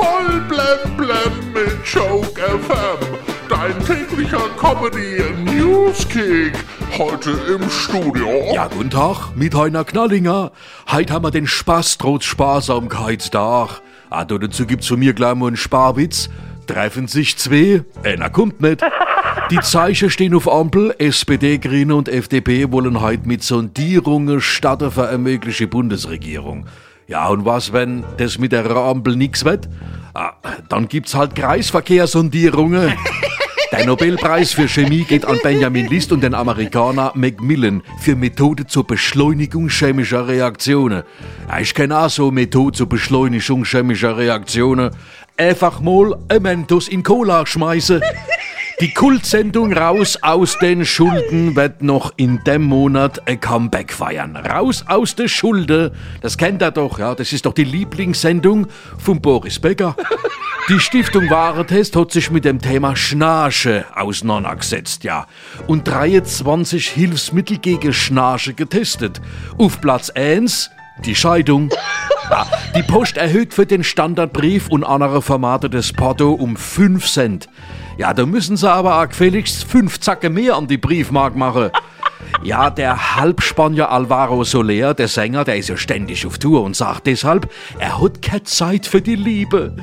Voll blem blem mit Joke FM. Dein täglicher Comedy Newskick. Heute im Studio. Ja, guten Tag, mit Heiner Knallinger. Heute haben wir den Spaß trotz Sparsamkeitstag. Ah, da dazu gibt's von mir gleich mal einen Sparwitz. Treffen sich zwei, einer kommt nicht. Die Zeichen stehen auf Ampel. SPD, Grüne und FDP wollen heute mit Sondierungen starten für eine mögliche Bundesregierung. Ja, und was, wenn das mit der Ampel nix wird? Ah, dann gibt's halt Kreisverkehrssondierungen. Der Nobelpreis für Chemie geht an Benjamin List und den Amerikaner Macmillan für Methode zur Beschleunigung chemischer Reaktionen. Ja, ich kenne auch so Methode zur Beschleunigung chemischer Reaktionen. Einfach mal Mentos in Cola schmeißen. Die Kultsendung Raus aus den Schulden wird noch in dem Monat ein Comeback feiern. Raus aus der Schulde, das kennt er doch, ja, das ist doch die Lieblingssendung von Boris Becker. Die Stiftung Warentest hat sich mit dem Thema Schnarche auseinandergesetzt, ja, und 23 Hilfsmittel gegen Schnarche getestet. Auf Platz 1 die Scheidung. Ja, die Post erhöht für den Standardbrief und andere Formate des Porto um 5 Cent. Ja, da müssen sie aber auch gefälligst 5 Zacke mehr an die Briefmark machen. Ja, der Halbspanier Alvaro Soler, der Sänger, der ist ja ständig auf Tour und sagt deshalb, er hat keine Zeit für die Liebe.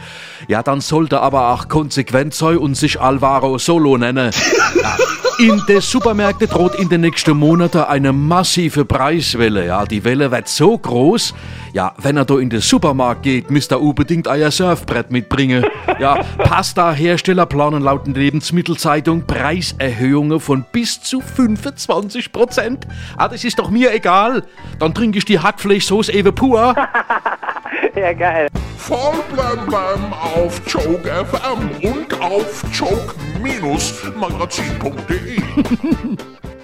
Ja, dann sollte aber auch konsequent sein und sich Alvaro Solo nennen. Ja, in den Supermärkten droht in den nächsten Monaten eine massive Preiswelle. Ja, die Welle wird so groß. Ja, wenn er da in den Supermarkt geht, müsst er unbedingt euer Surfbrett mitbringen. Ja, Pasta-Hersteller planen laut der Lebensmittelzeitung Preiserhöhungen von bis zu 25 Prozent. Ah, das ist doch mir egal. Dann trinke ich die Hackfleischsoße eben pur. Ja, geil. Voll blem blem auf Joke FM und auf joke-magazin.de.